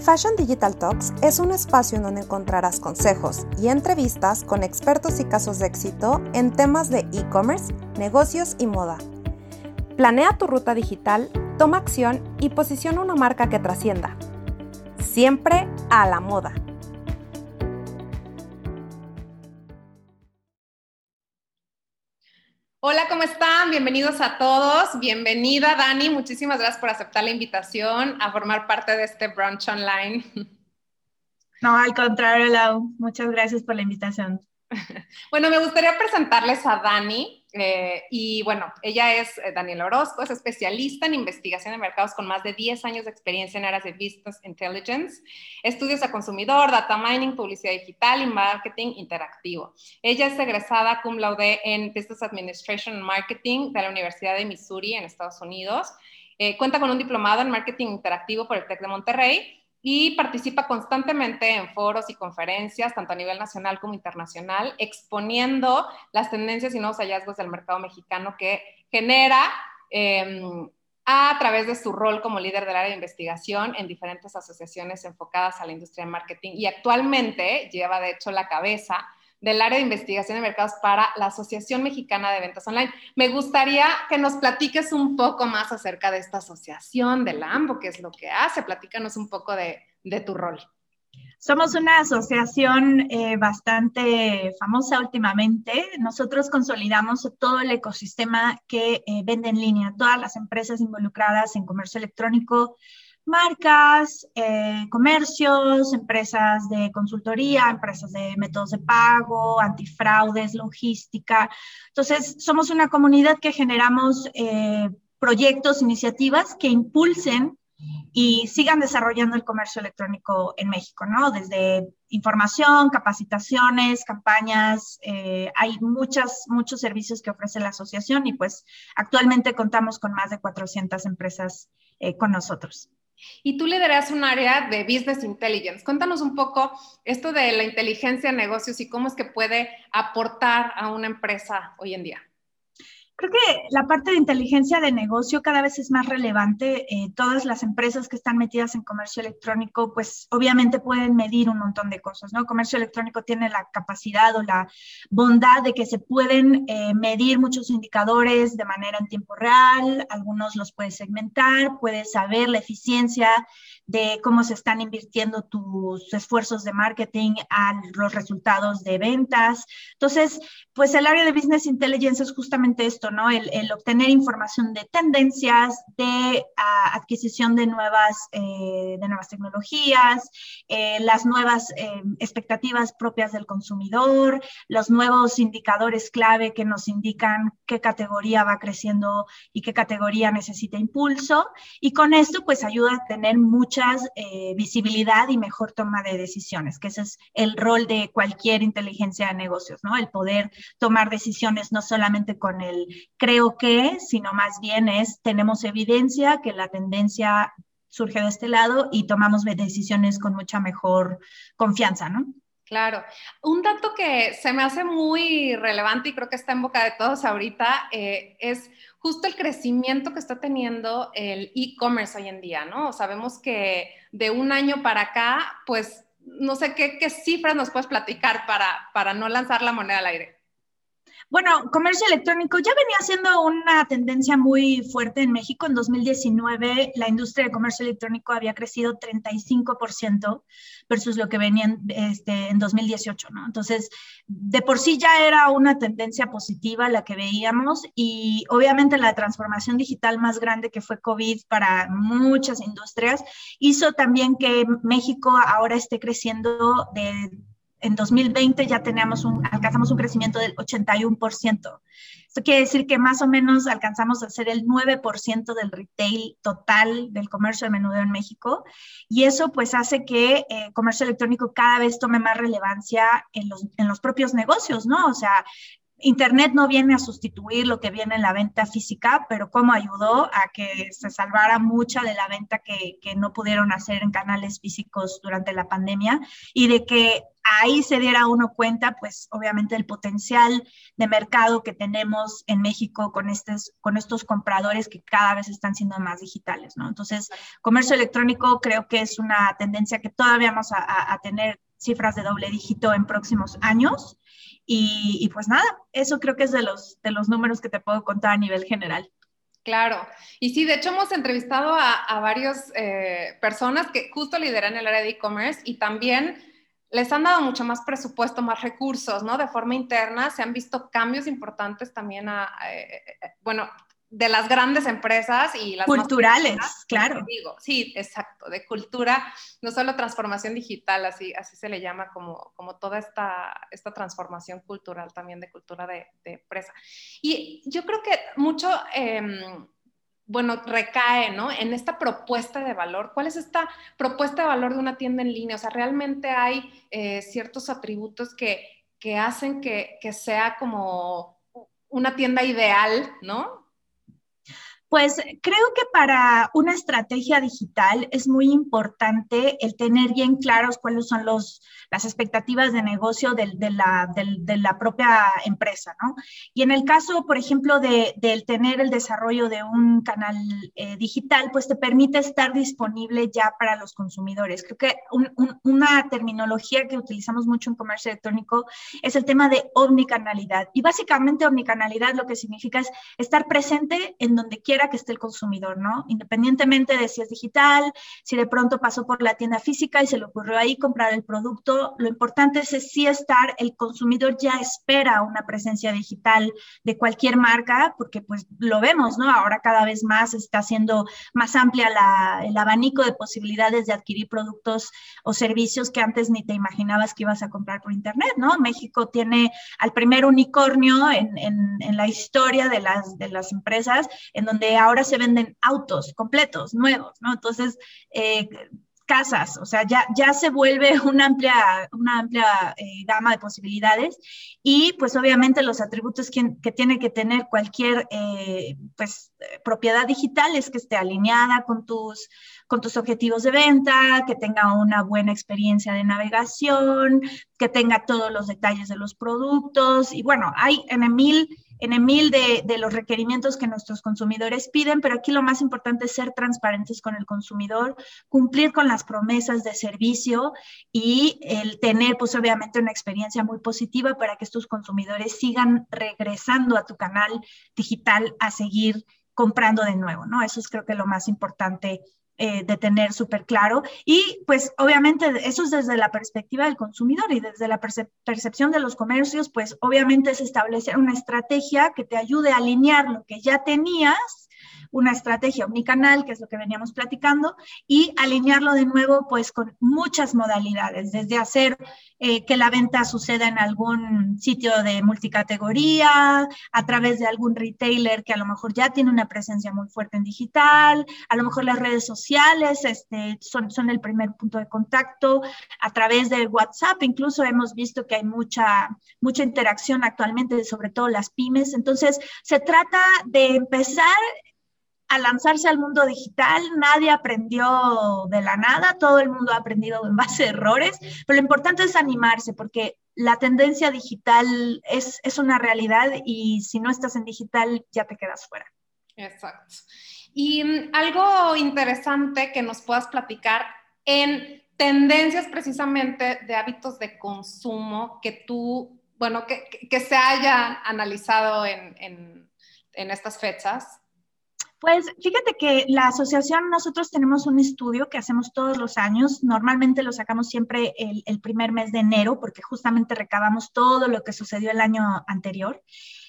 Fashion Digital Talks es un espacio en donde encontrarás consejos y entrevistas con expertos y casos de éxito en temas de e-commerce, negocios y moda. Planea tu ruta digital, toma acción y posiciona una marca que trascienda. Siempre a la moda. Hola, ¿cómo están? Bienvenidos a todos. Bienvenida, Dani. Muchísimas gracias por aceptar la invitación a formar parte de este brunch online. No, al contrario, Lau. Muchas gracias por la invitación. Bueno, me gustaría presentarles a Dani. Eh, y bueno, ella es eh, Daniela Orozco, es especialista en investigación de mercados con más de 10 años de experiencia en áreas de Business Intelligence, estudios a consumidor, data mining, publicidad digital y marketing interactivo. Ella es egresada cum laude en Business Administration and Marketing de la Universidad de Missouri en Estados Unidos. Eh, cuenta con un diplomado en marketing interactivo por el TEC de Monterrey y participa constantemente en foros y conferencias, tanto a nivel nacional como internacional, exponiendo las tendencias y nuevos hallazgos del mercado mexicano que genera em, a través de su rol como líder del área de investigación en diferentes asociaciones enfocadas a la industria de marketing. Y actualmente lleva de hecho la cabeza del área de investigación de mercados para la Asociación Mexicana de Ventas Online. Me gustaría que nos platiques un poco más acerca de esta asociación, del AMBO, qué es lo que hace. Platícanos un poco de, tu rol. Somos una asociación eh, bastante famosa últimamente. Nosotros consolidamos todo el ecosistema que eh, vende en línea, todas las empresas involucradas en comercio electrónico, marcas, eh, comercios, empresas de consultoría, empresas de métodos de pago, antifraudes, logística. Entonces, somos una comunidad que generamos eh, proyectos, iniciativas que impulsen y sigan desarrollando el comercio electrónico en México, ¿no? Desde información, capacitaciones, campañas, eh, hay muchas, muchos servicios que ofrece la asociación y pues actualmente contamos con más de 400 empresas con nosotros. Y tú lideras un área de Business Intelligence. Cuéntanos un poco esto de la inteligencia de negocios y cómo es que puede aportar a una empresa hoy en día. Creo que la parte de inteligencia de negocio cada vez es más relevante. Eh, todas las empresas que están metidas en comercio electrónico, pues obviamente pueden medir un montón de cosas, ¿no? Comercio electrónico tiene la capacidad o la bondad de que se pueden eh, medir muchos indicadores de manera en tiempo real, algunos los puedes segmentar, puedes saber la eficiencia de cómo se están invirtiendo tus esfuerzos de marketing a los resultados de ventas. Entonces, pues el área de Business Intelligence es justamente esto, el, obtener información de tendencias, de ah, adquisición de nuevas, eh, de nuevas tecnologías, eh, las nuevas eh, expectativas propias del consumidor, los nuevos indicadores clave que nos indican qué categoría va creciendo y qué categoría necesita impulso. Y con esto, pues ayuda a tener mucha visibilidad y mejor toma de decisiones, que ese es el rol de cualquier inteligencia de negocios, ¿no? El poder tomar decisiones no solamente con el creo que, sino más bien es, tenemos evidencia que la tendencia surge de este lado y tomamos decisiones con mucha mejor confianza, ¿no? Claro. Un dato que se me hace muy relevante y creo que está en boca de todos ahorita eh, es justo el crecimiento que está teniendo el e-commerce hoy en día, ¿no? Sabemos que de un año para acá, pues no sé qué, qué cifras nos puedes platicar para, para no lanzar la moneda al aire. Bueno, comercio electrónico ya venía siendo una tendencia muy fuerte en México. En 2019 la industria de comercio electrónico había crecido 35% versus lo que venía este, en 2018, ¿no? Entonces, de por sí ya era una tendencia positiva la que veíamos y obviamente la transformación digital más grande que fue COVID para muchas industrias hizo también que México ahora esté creciendo de en 2020 ya teníamos un, alcanzamos un crecimiento del 81%. Esto quiere decir que más o menos alcanzamos a ser el 9% del retail total del comercio de menudeo en México. Y eso pues hace que el eh, comercio electrónico cada vez tome más relevancia en los, en los propios negocios, ¿no? O sea, Internet no viene a sustituir lo que viene en la venta física, pero cómo ayudó a que se salvara mucha de la venta que, no pudieron hacer en canales físicos durante la pandemia y de que ahí se diera uno cuenta, pues obviamente el potencial de mercado que tenemos en México con, estos, compradores que cada vez están siendo más digitales, ¿no? Entonces, comercio electrónico creo que es una tendencia que todavía vamos a tener cifras de doble dígito en próximos años. Y, pues nada, eso creo que es de los, de los números que te puedo contar a nivel general. Claro, y sí, de hecho hemos entrevistado a, a varias eh, personas que justo lideran el área de e-commerce y también les han dado mucho más presupuesto, más recursos, ¿no? De forma interna se han visto cambios importantes también a, bueno, de las grandes empresas y las culturales, claro. Digo, sí, exacto, de cultura, no solo transformación digital, así, así se le llama como, como toda esta, esta transformación cultural también de cultura de, empresa. Y yo creo que mucho, em, bueno, recae, ¿no? En esta propuesta de valor. ¿Cuál es esta propuesta de valor de una tienda en línea? O sea, realmente hay eh, ciertos atributos que, que hacen que, que sea como una tienda ideal, ¿no? Pues creo que para una estrategia digital es muy importante el tener bien claros cuáles son los, las expectativas de negocio de, la, de, la, propia empresa, ¿no? Y en el caso, por ejemplo, de, del tener el desarrollo de un canal eh, digital, pues te permite estar disponible ya para los consumidores. Creo que una terminología que utilizamos mucho en comercio electrónico es el tema de omnicanalidad. Y básicamente omnicanalidad lo que significa es estar presente en donde quiera que esté el consumidor, ¿no? Independientemente de si es digital, si de pronto pasó por la tienda física y se le ocurrió ahí comprar el producto, lo importante es, sí estar, el consumidor ya espera una presencia digital de cualquier marca, porque pues lo vemos, ¿no? Ahora cada vez más está siendo más amplia la, el abanico de posibilidades de adquirir productos o servicios que antes ni te imaginabas que ibas a comprar por internet, ¿no? México tiene al primer unicornio en, en, en la historia de las, de las empresas, en donde ahora se venden autos completos, nuevos, ¿no? Entonces, eh, casas, o sea, ya, ya se vuelve una amplia, una amplia eh, gama de posibilidades y pues obviamente los atributos que, que tiene que tener cualquier eh, pues, propiedad digital es que esté alineada con tus, con tus objetivos de venta, que tenga una buena experiencia de navegación, que tenga todos los detalles de los productos y bueno, hay en mil en mil de, de, los requerimientos que nuestros consumidores piden, pero aquí lo más importante es ser transparentes con el consumidor, cumplir con las promesas de servicio y el tener, pues obviamente, una experiencia muy positiva para que estos consumidores sigan regresando a tu canal digital a seguir comprando de nuevo, ¿no? Eso es creo que lo más importante eh, de tener súper claro. Y pues obviamente eso es desde la perspectiva del consumidor y desde la percepción de los comercios, pues obviamente es establecer una estrategia que te ayude a alinear lo que ya tenías una estrategia omnicanal, que es lo que veníamos platicando, y alinearlo de nuevo pues con muchas modalidades, desde hacer eh, que la venta suceda en algún sitio de multicategoría, a través de algún retailer que a lo mejor ya tiene una presencia muy fuerte en digital, a lo mejor las redes sociales este, son, son el primer punto de contacto, a través de WhatsApp, incluso hemos visto que hay mucha, mucha interacción actualmente, sobre todo las pymes, entonces se trata de empezar a lanzarse al mundo digital, nadie aprendió de la nada, todo el mundo ha aprendido en base a errores, pero lo importante es animarse porque la tendencia digital es, es una realidad y si no estás en digital ya te quedas fuera. Exacto. Y mm, algo interesante que nos puedas platicar en tendencias precisamente de hábitos de consumo que tú, bueno, que, que se hayan analizado en, en estas fechas. Pues fíjate que la asociación, nosotros tenemos un estudio que hacemos todos los años, normalmente lo sacamos siempre el, primer mes de enero porque justamente recabamos todo lo que sucedió el año anterior.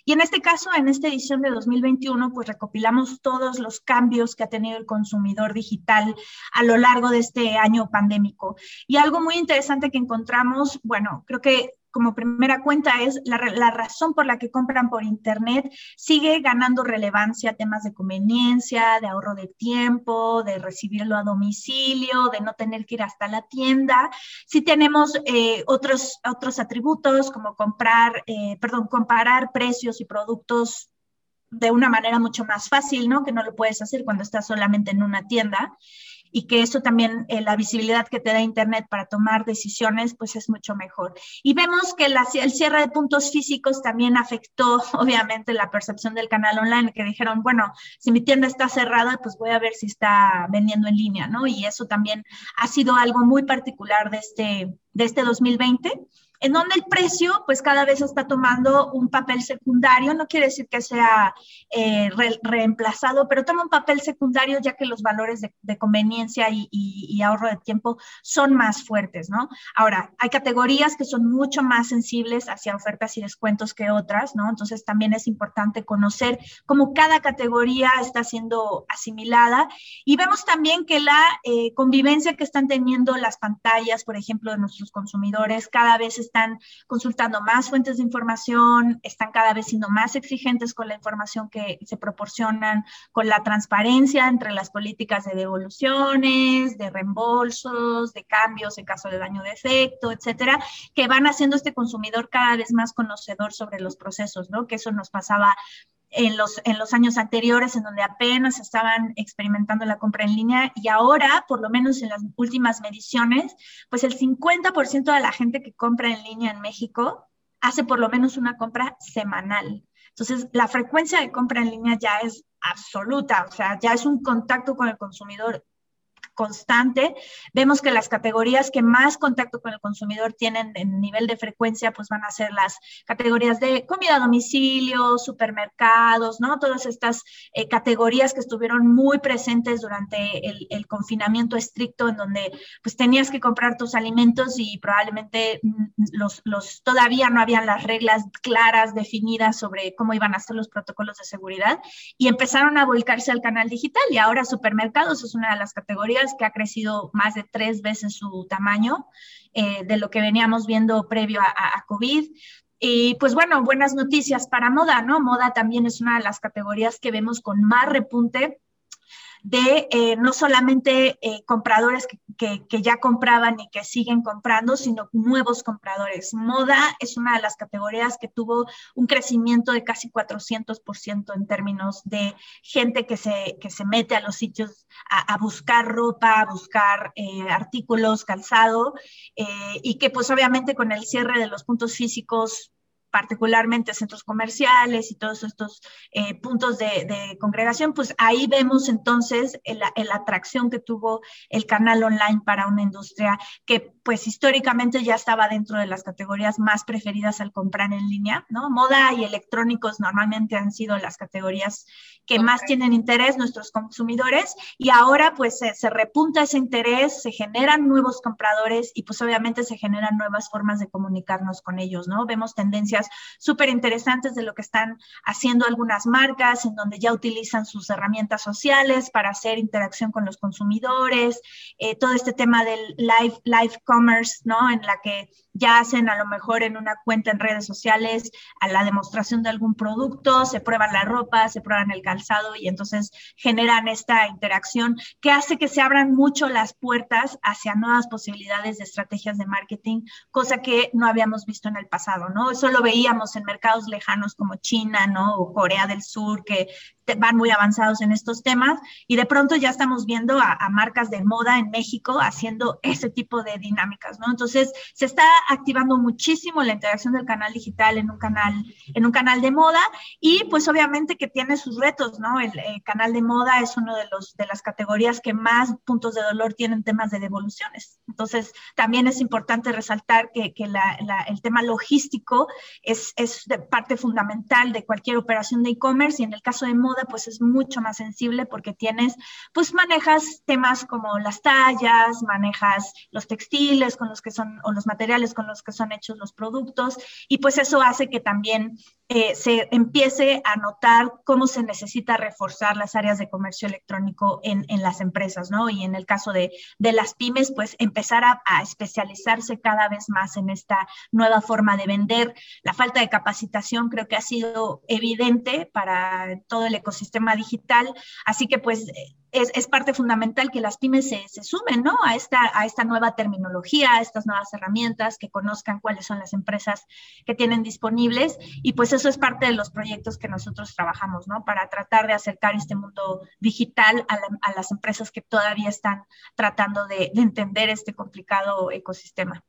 Y en este caso, en esta edición de 2021, pues recopilamos todos los cambios que ha tenido el consumidor digital a lo largo de este año pandémico. Y algo muy interesante que encontramos, bueno, creo que como primera cuenta es la, razón por la que compran por Internet sigue ganando relevancia, temas de conveniencia, de ahorro de tiempo, de recibirlo a domicilio, de no tener que ir hasta la tienda. Sí tenemos eh, otros, otros atributos como comprar, eh, perdón, comparar precios y productos de una manera mucho más fácil, ¿no? Que no lo puedes hacer cuando estás solamente en una tienda y que eso también, eh, la visibilidad que te da Internet para tomar decisiones, pues es mucho mejor. Y vemos que el cierre de puntos físicos también afectó, obviamente, la percepción del canal online, que dijeron, bueno, si mi tienda está cerrada, pues voy a ver si está vendiendo en línea, ¿no? Y eso también ha sido algo muy particular de este, de este 2020 en donde el precio pues cada vez está tomando un papel secundario, no quiere decir que sea eh, reemplazado, pero toma un papel secundario ya que los valores de, conveniencia y, ahorro de tiempo son más fuertes, ¿no? Ahora, hay categorías que son mucho más sensibles hacia ofertas y descuentos que otras, ¿no? Entonces también es importante conocer cómo cada categoría está siendo asimilada y vemos también que la eh, convivencia que están teniendo las pantallas, por ejemplo, de nuestros consumidores, cada vez es están consultando más fuentes de información, están cada vez siendo más exigentes con la información que se proporcionan, con la transparencia entre las políticas de devoluciones, de reembolsos, de cambios en caso de daño de efecto, etcétera, que van haciendo este consumidor cada vez más conocedor sobre los procesos, ¿no? Que eso nos pasaba en los, en los años anteriores, en donde apenas estaban experimentando la compra en línea, y ahora, por lo menos en las últimas mediciones, pues el 50% de la gente que compra en línea en México hace por lo menos una compra semanal. Entonces, la frecuencia de compra en línea ya es absoluta, o sea, ya es un contacto con el consumidor constante. Vemos que las categorías que más contacto con el consumidor tienen en nivel de frecuencia, pues van a ser las categorías de comida a domicilio, supermercados, ¿no? Todas estas eh, categorías que estuvieron muy presentes durante el, confinamiento estricto, en donde pues tenías que comprar tus alimentos y probablemente mm, los, los todavía no habían las reglas claras, definidas sobre cómo iban a ser los protocolos de seguridad y empezaron a volcarse al canal digital y ahora supermercados es una de las categorías que ha crecido más de tres veces su tamaño eh, de lo que veníamos viendo previo a, a, COVID. Y pues bueno, buenas noticias para moda, ¿no? Moda también es una de las categorías que vemos con más repunte de eh, no solamente eh, compradores que, ya compraban y que siguen comprando, sino nuevos compradores. Moda es una de las categorías que tuvo un crecimiento de casi 400% en términos de gente que se, que se mete a los sitios a, buscar ropa, a buscar eh, artículos, calzado, y que pues obviamente con el cierre de los puntos físicos particularmente centros comerciales y todos estos eh, puntos de, congregación, pues ahí vemos entonces la atracción que tuvo el canal online para una industria que pues históricamente ya estaba dentro de las categorías más preferidas al comprar en línea, ¿no? Moda y electrónicos normalmente han sido las categorías que más tienen interés nuestros consumidores y ahora pues se, se, repunta ese interés, se generan nuevos compradores y pues obviamente se generan nuevas formas de comunicarnos con ellos, ¿no? Vemos tendencias súper interesantes de lo que están haciendo algunas marcas en donde ya utilizan sus herramientas sociales para hacer interacción con los consumidores, eh, todo este tema del live, live commerce, ¿no? En la que ya hacen a lo mejor en una cuenta en redes sociales a la demostración de algún producto, se prueban la ropa, se prueban el calzado y entonces generan esta interacción que hace que se abran mucho las puertas hacia nuevas posibilidades de estrategias de marketing, cosa que no habíamos visto en el pasado, ¿no? Eso lo veíamos en mercados lejanos como China, ¿no? O Corea del Sur, que van muy avanzados en estos temas y de pronto ya estamos viendo a, marcas de moda en México haciendo ese tipo de dinámicas, ¿no? Entonces se está activando muchísimo la interacción del canal digital en un canal, en un canal de moda y pues obviamente que tiene sus retos, ¿no? El, canal de moda es uno de los de las categorías que más puntos de dolor tienen temas de devoluciones. Entonces también es importante resaltar que, que la, el tema logístico es, es parte fundamental de cualquier operación de e-commerce y en el caso de moda pues es mucho más sensible porque tienes, pues manejas temas como las tallas, manejas los textiles con los que son, o los materiales con los que son hechos los productos, y pues eso hace que también eh, se empiece a notar cómo se necesita reforzar las áreas de comercio electrónico en, las empresas, ¿no? Y en el caso de, las pymes, pues empezar a, especializarse cada vez más en esta nueva forma de vender. La falta de capacitación creo que ha sido evidente para todo el ecosistema digital, así que pues es, parte fundamental que las pymes se, sumen ¿no? a, esta, a esta nueva terminología, a estas nuevas herramientas, que conozcan cuáles son las empresas que tienen disponibles. Y pues eso es parte de los proyectos que nosotros trabajamos, ¿no? Para tratar de acercar este mundo digital a, las empresas que todavía están tratando de entender este complicado ecosistema.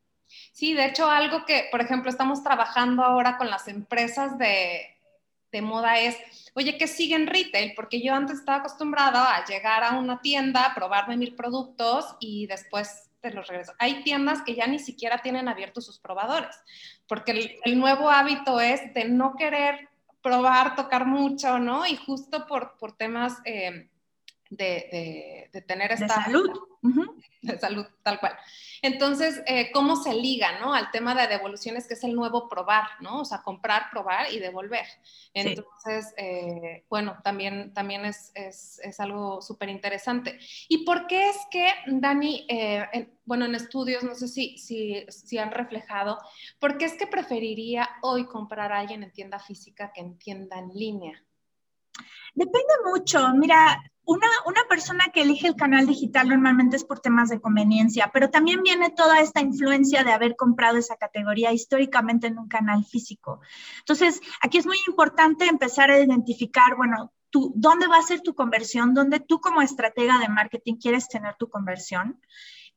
Sí, de hecho, algo que, por ejemplo, estamos trabajando ahora con las empresas de, de moda es, oye, ¿qué sigue en retail? Porque yo antes estaba acostumbrada a llegar a una tienda, probarme mil productos y después te los regreso. Hay tiendas que ya ni siquiera tienen abiertos sus probadores, porque el, nuevo hábito es de no querer probar, tocar mucho, ¿no? Y justo por, por temas eh, de, de, tener esta... De salud. De salud, tal cual. Entonces, eh, ¿cómo se liga, no? Al tema de devoluciones, que es el nuevo probar, ¿no? O sea, comprar, probar y devolver. Entonces, eh, bueno, también, también es, es, es algo súper interesante. ¿Y por qué es que, Dani, eh, bueno, en estudios, no sé si, si, si han reflejado, ¿por qué es que preferiría hoy comprar a alguien en tienda física que en tienda en línea? Depende mucho. Mira, una, una, persona que elige el canal digital normalmente es por temas de conveniencia, pero también viene toda esta influencia de haber comprado esa categoría históricamente en un canal físico. Entonces, aquí es muy importante empezar a identificar, bueno, tú, ¿dónde va a ser tu conversión? ¿Dónde tú como estratega de marketing quieres tener tu conversión?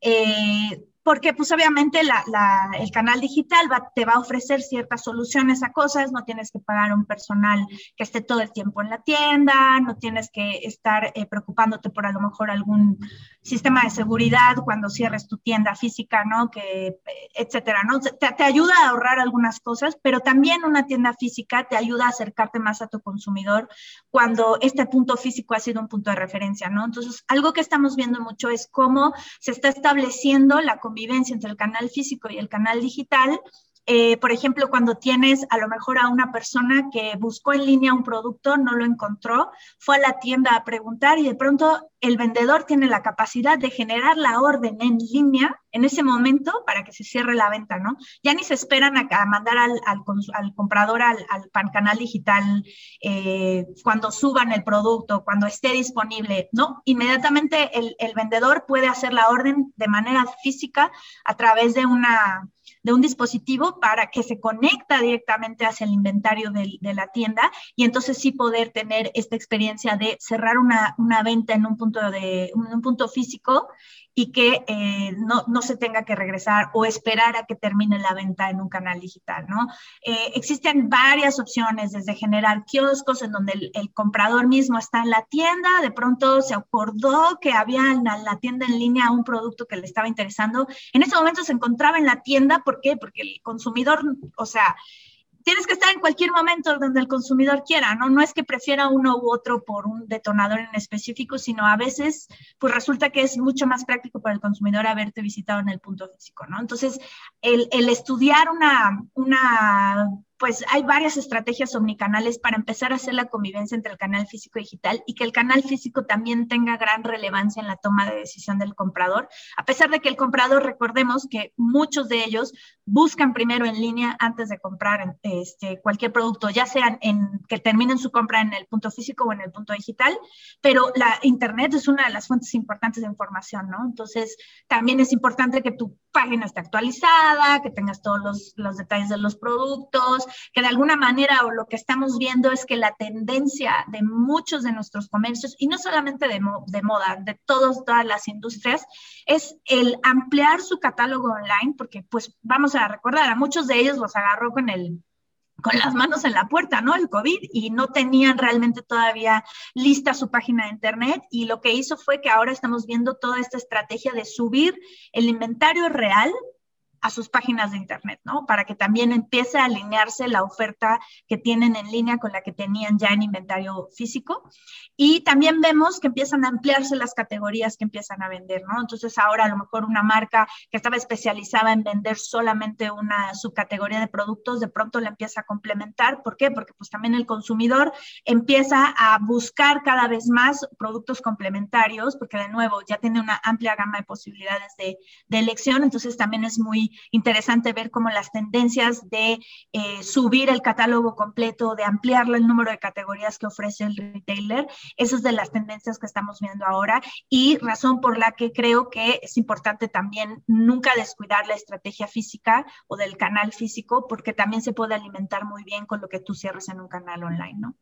Eh, porque pues obviamente el canal digital te va a ofrecer ciertas soluciones a cosas, no tienes que pagar un personal que esté todo el tiempo en la tienda, no tienes que estar eh, preocupándote por a lo mejor algún sistema de seguridad cuando cierres tu tienda física, ¿no? Que, eh, etcétera, ¿no? Te, te, ayuda a ahorrar algunas cosas, pero también una tienda física te ayuda a acercarte más a tu consumidor cuando este punto físico ha sido un punto de referencia, ¿no? Entonces, algo que estamos viendo mucho es cómo se está estableciendo la convivencia entre el canal físico y el canal digital eh, por ejemplo, cuando tienes a lo mejor a una persona que buscó en línea un producto, no lo encontró, fue a la tienda a preguntar y de pronto el vendedor tiene la capacidad de generar la orden en línea en ese momento para que se cierre la venta, ¿no? Ya ni se esperan a, mandar al, comprador al, canal digital eh, cuando suban el producto, cuando esté disponible, ¿no? Inmediatamente el vendedor puede hacer la orden de manera física a través de una de un dispositivo para que se conecta directamente hacia el inventario de, la tienda y entonces sí poder tener esta experiencia de cerrar una, una venta en un punto, de, un punto físico y que eh, no, no, se tenga que regresar o esperar a que termine la venta en un canal digital, ¿no? Eh, existen varias opciones, desde generar kioscos en donde el, comprador mismo está en la tienda, de pronto se acordó que había en la, la, tienda en línea un producto que le estaba interesando, en ese momento se encontraba en la tienda, ¿por qué? Porque el consumidor, o sea, tienes que estar en cualquier momento donde el consumidor quiera, ¿no? No es que prefiera uno u otro por un detonador en específico, sino a veces, pues resulta que es mucho más práctico para el consumidor haberte visitado en el punto físico, ¿no? Entonces, el, el estudiar una, una pues hay varias estrategias omnicanales para empezar a hacer la convivencia entre el canal físico y digital y que el canal físico también tenga gran relevancia en la toma de decisión del comprador, a pesar de que el comprador, recordemos que muchos de ellos buscan primero en línea antes de comprar este, cualquier producto, ya sea en, que terminen su compra en el punto físico o en el punto digital, pero la Internet es una de las fuentes importantes de información, ¿no? Entonces, también es importante que tu página esté actualizada, que tengas todos los, los detalles de los productos, que de alguna manera o lo que estamos viendo es que la tendencia de muchos de nuestros comercios, y no solamente de, de moda, de todos, todas las industrias, es el ampliar su catálogo online, porque pues vamos a recordar, a muchos de ellos los agarró con el con las manos en la puerta, ¿no? El COVID y no tenían realmente todavía lista su página de internet y lo que hizo fue que ahora estamos viendo toda esta estrategia de subir el inventario real a sus páginas de Internet, ¿no? Para que también empiece a alinearse la oferta que tienen en línea con la que tenían ya en inventario físico. Y también vemos que empiezan a ampliarse las categorías que empiezan a vender, ¿no? Entonces ahora a lo mejor una marca que estaba especializada en vender solamente una subcategoría de productos, de pronto la empieza a complementar. ¿Por qué? Porque pues también el consumidor empieza a buscar cada vez más productos complementarios, porque de nuevo ya tiene una amplia gama de posibilidades de, de elección, entonces también es muy interesante ver cómo las tendencias de eh, subir el catálogo completo, de ampliar el número de categorías que ofrece el retailer, esas de las tendencias que estamos viendo ahora y razón por la que creo que es importante también nunca descuidar la estrategia física o del canal físico, porque también se puede alimentar muy bien con lo que tú cierres en un canal online, ¿no?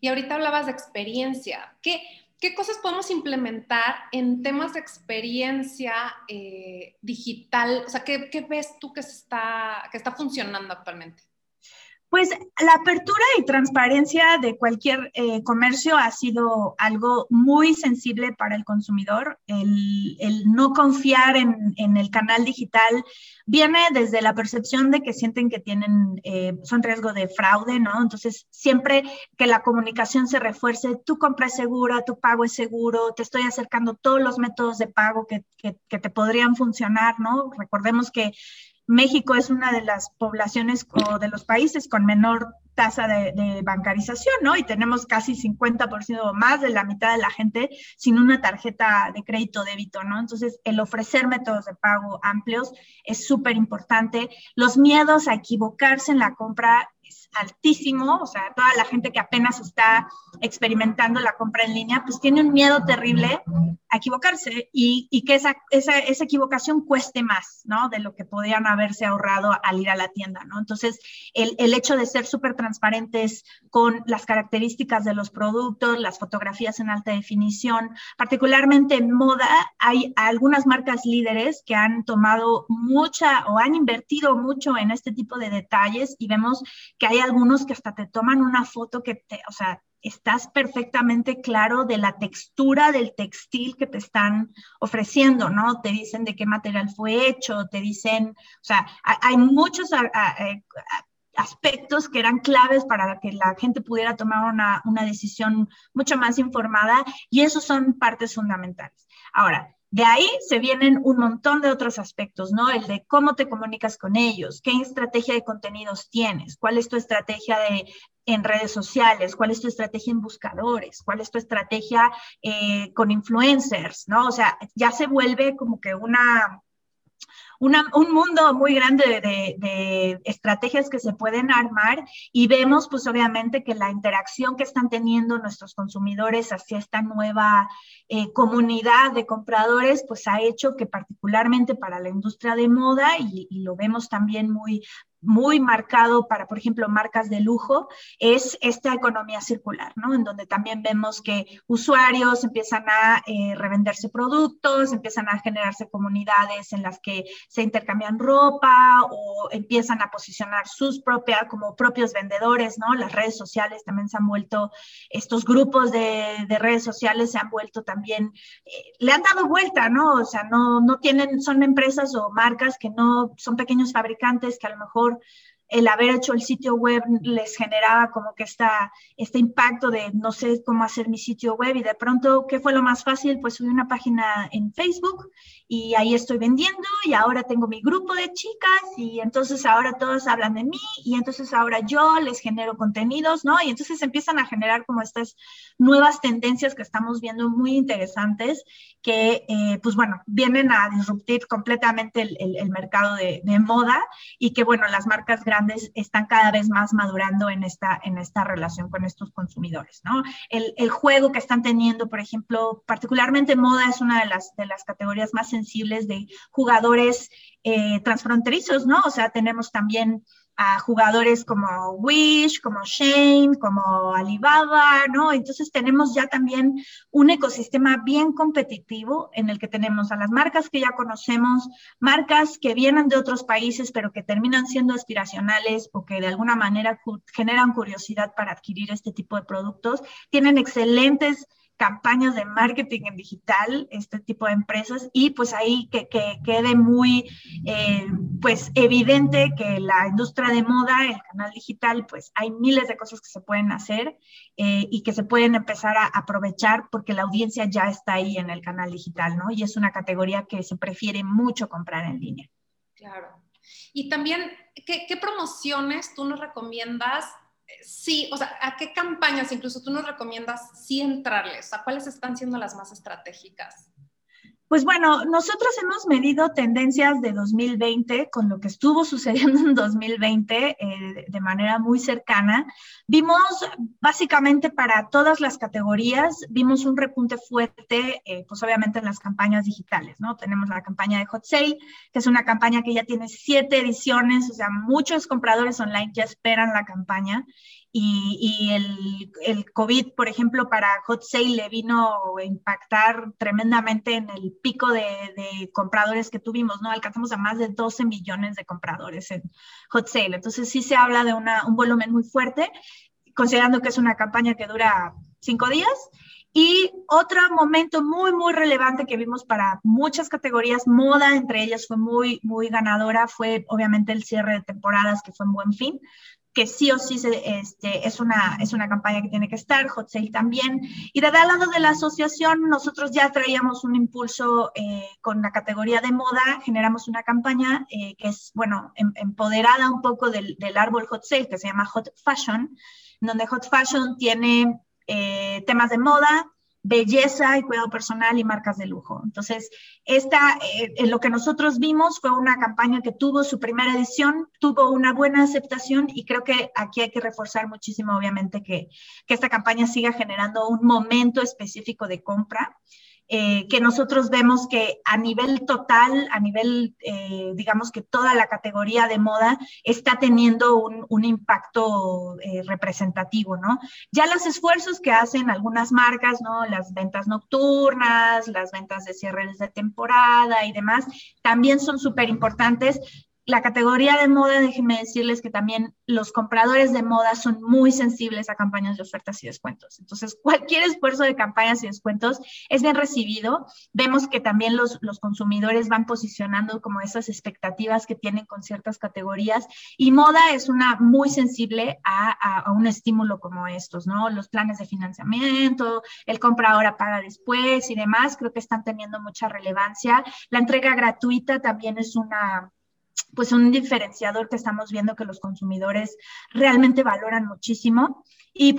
Y ahorita hablabas de experiencia. ¿Qué, ¿Qué cosas podemos implementar en temas de experiencia eh, digital? O sea, ¿qué, ¿qué, ves tú que, está, que está funcionando actualmente? Pues la apertura y transparencia de cualquier eh, comercio ha sido algo muy sensible para el consumidor. El, no confiar en, el canal digital viene desde la percepción de que sienten que tienen, eh, son riesgo de fraude, ¿no? Entonces, siempre que la comunicación se refuerce, tu compra es segura, tu pago es seguro, te estoy acercando todos los métodos de pago que, que te podrían funcionar, ¿no? Recordemos que México es una de las poblaciones o de los países con menor tasa de, bancarización, ¿no? Y tenemos casi 50% o más de la mitad de la gente sin una tarjeta de crédito débito, ¿no? Entonces, el ofrecer métodos de pago amplios es súper importante. Los miedos a equivocarse en la compra altísimo, o sea, toda la gente que apenas está experimentando la compra en línea, pues tiene un miedo terrible a equivocarse y, que esa, esa, esa, equivocación cueste más, ¿no? De lo que podrían haberse ahorrado al ir a la tienda, ¿no? Entonces, el, el hecho de ser súper transparentes con las características de los productos, las fotografías en alta definición, particularmente en moda, hay algunas marcas líderes que han tomado mucha o han invertido mucho en este tipo de detalles y vemos que hay algunos que hasta te toman una foto que te, o sea, estás perfectamente claro de la textura del textil que te están ofreciendo, ¿no? Te dicen de qué material fue hecho, te dicen, o sea, hay muchos eh, aspectos que eran claves para que la gente pudiera tomar una, una decisión mucho más informada y esos son partes fundamentales. Ahora, de ahí se vienen un montón de otros aspectos, ¿no? El de cómo te comunicas con ellos, qué estrategia de contenidos tienes, cuál es tu estrategia de, en redes sociales, cuál es tu estrategia en buscadores, cuál es tu estrategia eh, con influencers, ¿no? O sea, ya se vuelve como que una, un mundo muy grande de, estrategias que se pueden armar y vemos pues obviamente que la interacción que están teniendo nuestros consumidores hacia esta nueva eh, comunidad de compradores pues ha hecho que particularmente para la industria de moda y, y lo vemos también muy, muy marcado para, por ejemplo, marcas de lujo, es esta economía circular, ¿no? En donde también vemos que usuarios empiezan a eh, revenderse productos, empiezan a generarse comunidades en las que se intercambian ropa o empiezan a posicionar sus propias, como propios vendedores, ¿no? Las redes sociales también se han vuelto, estos grupos de, de redes sociales se han vuelto también, eh, le han dado vuelta, ¿no? O sea, no, no tienen, son empresas o marcas que no son pequeños fabricantes que a lo mejor valor el haber hecho el sitio web les generaba como que esta, este impacto de no sé cómo hacer mi sitio web y de pronto, ¿qué fue lo más fácil? Pues subí una página en Facebook y ahí estoy vendiendo y ahora tengo mi grupo de chicas y entonces ahora todos hablan de mí y entonces ahora yo les genero contenidos, ¿no? Y entonces empiezan a generar como estas nuevas tendencias que estamos viendo muy interesantes que, eh, pues bueno, vienen a disruptir completamente el, el, mercado de, de, moda y que, bueno, las marcas grandes están cada vez más madurando en esta, en esta relación con estos consumidores, ¿no? El, el juego que están teniendo, por ejemplo, particularmente moda es una de las, de las categorías más sensibles de jugadores eh, transfronterizos, ¿no? O sea, tenemos también a jugadores como Wish, como Shane, como Alibaba, ¿no? Entonces tenemos ya también un ecosistema bien competitivo en el que tenemos a las marcas que ya conocemos, marcas que vienen de otros países pero que terminan siendo aspiracionales o que de alguna manera generan curiosidad para adquirir este tipo de productos, tienen excelentes campañas de marketing en digital, este tipo de empresas, y pues ahí que, quede muy eh, pues evidente que la industria de moda, el canal digital, pues hay miles de cosas que se pueden hacer eh, y que se pueden empezar a aprovechar porque la audiencia ya está ahí en el canal digital, ¿no? Y es una categoría que se prefiere mucho comprar en línea. Claro. Y también, ¿qué, qué promociones tú nos recomiendas sí, o sea, ¿a qué campañas incluso tú nos recomiendas sí entrarles? ¿A cuáles están siendo las más estratégicas? Pues bueno, nosotros hemos medido tendencias de 2020 con lo que estuvo sucediendo en 2020 eh, de manera muy cercana. Vimos básicamente para todas las categorías, vimos un repunte fuerte, eh, pues obviamente en las campañas digitales, ¿no? Tenemos la campaña de Hot Sale, que es una campaña que ya tiene siete ediciones, o sea, muchos compradores online ya esperan la campaña y, el, el, COVID, por ejemplo, para Hot Sale le vino a impactar tremendamente en el pico de, de, compradores que tuvimos, ¿no? Alcanzamos a más de 12 millones de compradores en Hot Sale. Entonces sí se habla de una, un volumen muy fuerte, considerando que es una campaña que dura cinco días. Y otro momento muy, muy relevante que vimos para muchas categorías, moda entre ellas fue muy, muy ganadora, fue obviamente el cierre de temporadas que fue en buen fin que sí o sí este, es, una, es una campaña que tiene que estar, Hot Sale también. Y desde el lado de la asociación, nosotros ya traíamos un impulso eh, con la categoría de moda, generamos una campaña eh, que es, bueno, em, empoderada un poco del, del, árbol Hot Sale, que se llama Hot Fashion, donde Hot Fashion tiene eh, temas de moda, belleza y cuidado personal y marcas de lujo. Entonces, esta, eh, en lo que nosotros vimos fue una campaña que tuvo su primera edición, tuvo una buena aceptación y creo que aquí hay que reforzar muchísimo, obviamente, que, que esta campaña siga generando un momento específico de compra. Eh, que nosotros vemos que a nivel total, a nivel, eh, digamos que toda la categoría de moda está teniendo un, impacto eh, representativo, ¿no? Ya los esfuerzos que hacen algunas marcas, ¿no? Las ventas nocturnas, las ventas de cierres de temporada y demás, también son súper importantes, la categoría de moda, déjenme decirles que también los compradores de moda son muy sensibles a campañas de ofertas y descuentos. Entonces, cualquier esfuerzo de campañas y descuentos es bien recibido. Vemos que también los, los consumidores van posicionando como esas expectativas que tienen con ciertas categorías y moda es una muy sensible a, a, un estímulo como estos, ¿no? Los planes de financiamiento, el compra ahora paga después y demás, creo que están teniendo mucha relevancia. La entrega gratuita también es una pues un diferenciador que estamos viendo que los consumidores realmente valoran muchísimo y,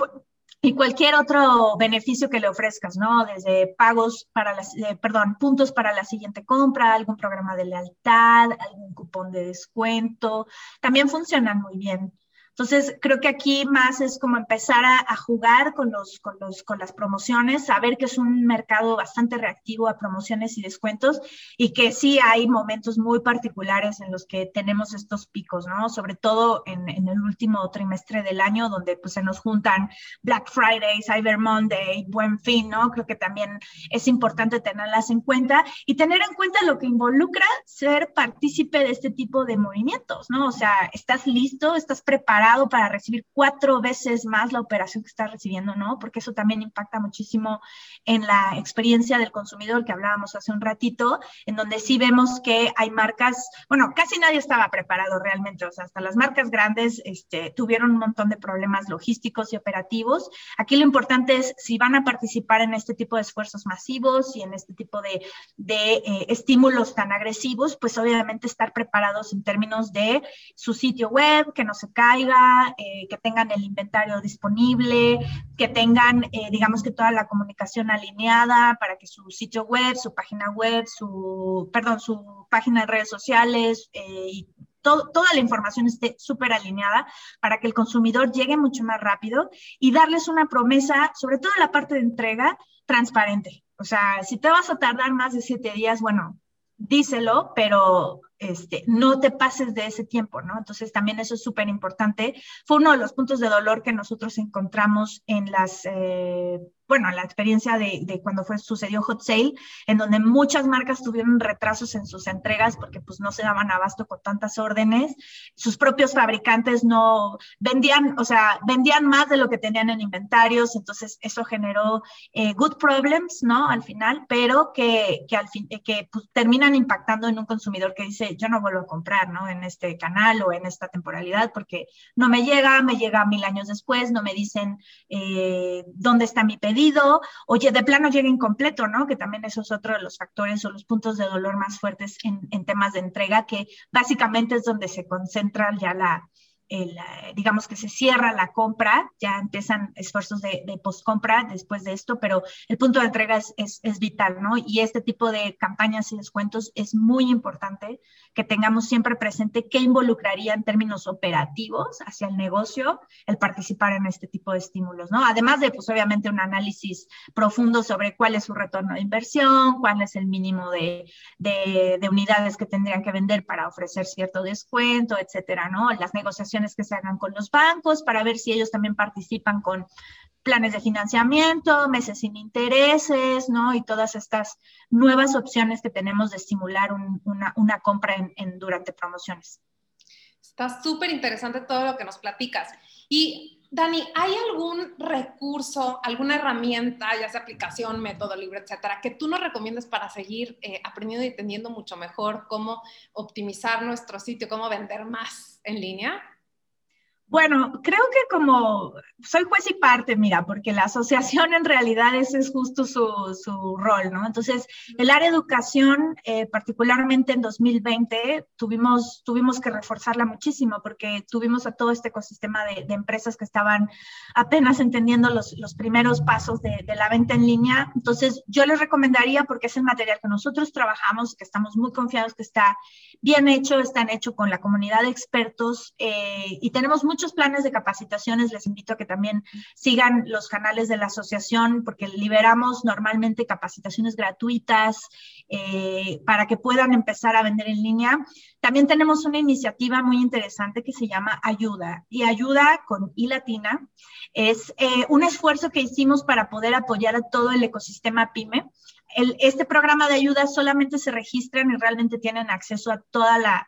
y cualquier otro beneficio que le ofrezcas, ¿no? Desde pagos para las, eh, perdón, puntos para la siguiente compra, algún programa de lealtad, algún cupón de descuento, también funcionan muy bien. Entonces, creo que aquí más es como empezar a, jugar con, los, con, los, con las promociones, saber que es un mercado bastante reactivo a promociones y descuentos y que sí hay momentos muy particulares en los que tenemos estos picos, ¿no? Sobre todo en, en el último trimestre del año, donde pues se nos juntan Black Friday, Cyber Monday, Buen Fin, ¿no? Creo que también es importante tenerlas en cuenta y tener en cuenta lo que involucra ser partícipe de este tipo de movimientos, ¿no? O sea, estás listo, estás preparado para recibir cuatro veces más la operación que está recibiendo, ¿no? Porque eso también impacta muchísimo en la experiencia del consumidor que hablábamos hace un ratito, en donde sí vemos que hay marcas, bueno, casi nadie estaba preparado realmente, o sea, hasta las marcas grandes este, tuvieron un montón de problemas logísticos y operativos. Aquí lo importante es si van a participar en este tipo de esfuerzos masivos y en este tipo de, de eh, estímulos tan agresivos, pues obviamente estar preparados en términos de su sitio web, que no se caiga, eh, que tengan el inventario disponible, que tengan, eh, digamos que toda la comunicación alineada para que su sitio web, su página web, su, perdón, su página de redes sociales eh, y toda la información esté súper alineada para que el consumidor llegue mucho más rápido y darles una promesa, sobre todo la parte de entrega, transparente. O sea, si te vas a tardar más de siete días, bueno, díselo, pero este, no te pases de ese tiempo, ¿no? Entonces también eso es súper importante. Fue uno de los puntos de dolor que nosotros encontramos en las eh, bueno, la experiencia de, cuando fue, sucedió Hot Sale, en donde muchas marcas tuvieron retrasos en sus entregas porque pues no se daban abasto con tantas órdenes, sus propios fabricantes no vendían, o sea, vendían más de lo que tenían en inventarios, entonces eso generó eh, good problems, ¿no? Al final, pero que, que al fin, que pues, terminan impactando en un consumidor que dice, yo no vuelvo a comprar, ¿no? En este canal o en esta temporalidad porque no me llega, me llega mil años después, no me dicen eh, dónde está mi pedido oye, de plano llega incompleto, ¿no? Que también eso es otro de los factores o los puntos de dolor más fuertes en, en temas de entrega, que básicamente es donde se concentra ya la, eh, digamos que se cierra la compra, ya empiezan esfuerzos de, de post-compra después de esto, pero el punto de entrega es, es, vital, ¿no? Y este tipo de campañas y descuentos es muy importante que tengamos siempre presente qué involucraría en términos operativos hacia el negocio el participar en este tipo de estímulos, ¿no? Además de, pues obviamente, un análisis profundo sobre cuál es su retorno de inversión, cuál es el mínimo de, de, de unidades que tendrían que vender para ofrecer cierto descuento, etcétera, ¿no? Las negociaciones que se hagan con los bancos para ver si ellos también participan con planes de financiamiento, meses sin intereses, ¿no? Y todas estas nuevas opciones que tenemos de estimular una, compra en, durante promociones. Está súper interesante todo lo que nos platicas. Y Dani, ¿hay algún recurso, alguna herramienta, ya sea aplicación, método libre, etcétera, que tú nos recomiendes para seguir eh, aprendiendo y entendiendo mucho mejor cómo optimizar nuestro sitio, cómo vender más en línea? Bueno, creo que como soy juez y parte, mira, porque la asociación en realidad ese es justo su, rol, ¿no? Entonces, el área de educación, eh, particularmente en 2020, tuvimos, tuvimos que reforzarla muchísimo porque tuvimos a todo este ecosistema de, empresas que estaban apenas entendiendo los, primeros pasos de, la venta en línea. Entonces, yo les recomendaría, porque es el material que nosotros trabajamos, que estamos muy confiados que está bien hecho, están hecho con la comunidad de expertos eh, y tenemos mucho muchos planes de capacitaciones, les invito a que también sigan los canales de la asociación porque liberamos normalmente capacitaciones gratuitas eh, para que puedan empezar a vender en línea. También tenemos una iniciativa muy interesante que se llama Ayuda y Ayuda con I latina es eh, un esfuerzo que hicimos para poder apoyar a todo el ecosistema PyME este programa de ayuda solamente se registran y realmente tienen acceso a toda la,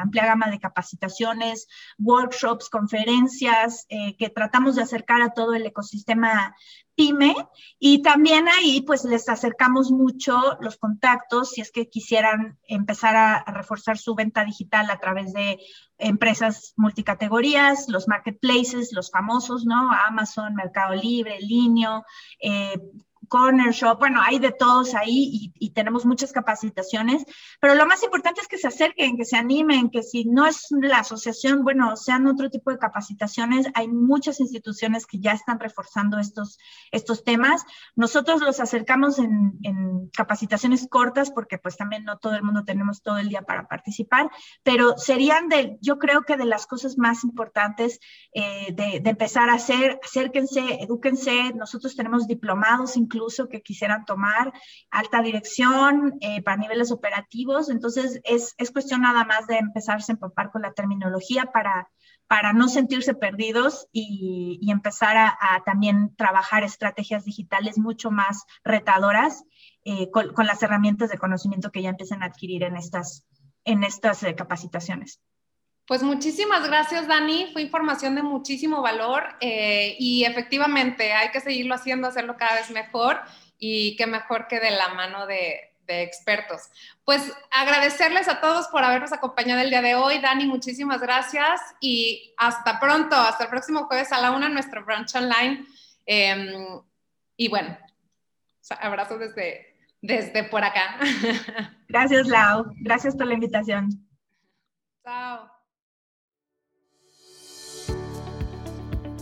amplia gama de capacitaciones, workshops, conferencias eh, que tratamos de acercar a todo el ecosistema PyME y también ahí pues les acercamos mucho los contactos si es que quisieran empezar a, reforzar su venta digital a través de empresas multicategorías, los marketplaces, los famosos, ¿no? Amazon, Mercado Libre, Linio, eh, corner shop, bueno, hay de todos ahí y, tenemos muchas capacitaciones, pero lo más importante es que se acerquen, que se animen, que si no es la asociación, bueno, sean otro tipo de capacitaciones. Hay muchas instituciones que ya están reforzando estos, estos temas. Nosotros los acercamos en, capacitaciones cortas porque pues también no todo el mundo tenemos todo el día para participar, pero serían de, yo creo que de las cosas más importantes eh, de, de empezar a hacer, acérquense, edúquense. Nosotros tenemos diplomados incluso que quisieran tomar alta dirección eh, para niveles operativos. Entonces, es, es, cuestión nada más de empezarse a empapar con la terminología para, para no sentirse perdidos y, empezar a, también trabajar estrategias digitales mucho más retadoras eh, con, con, las herramientas de conocimiento que ya empiezan a adquirir en estas, en estas eh, capacitaciones. Pues muchísimas gracias, Dani. Fue información de muchísimo valor eh, y efectivamente hay que seguirlo haciendo, hacerlo cada vez mejor y qué mejor que de la mano de, expertos. Pues agradecerles a todos por habernos acompañado el día de hoy. Dani, muchísimas gracias y hasta pronto, hasta el próximo jueves a la una, nuestro brunch online. Em, y bueno, abrazos desde, desde por acá. Gracias, Lau. Gracias por la invitación. Chao.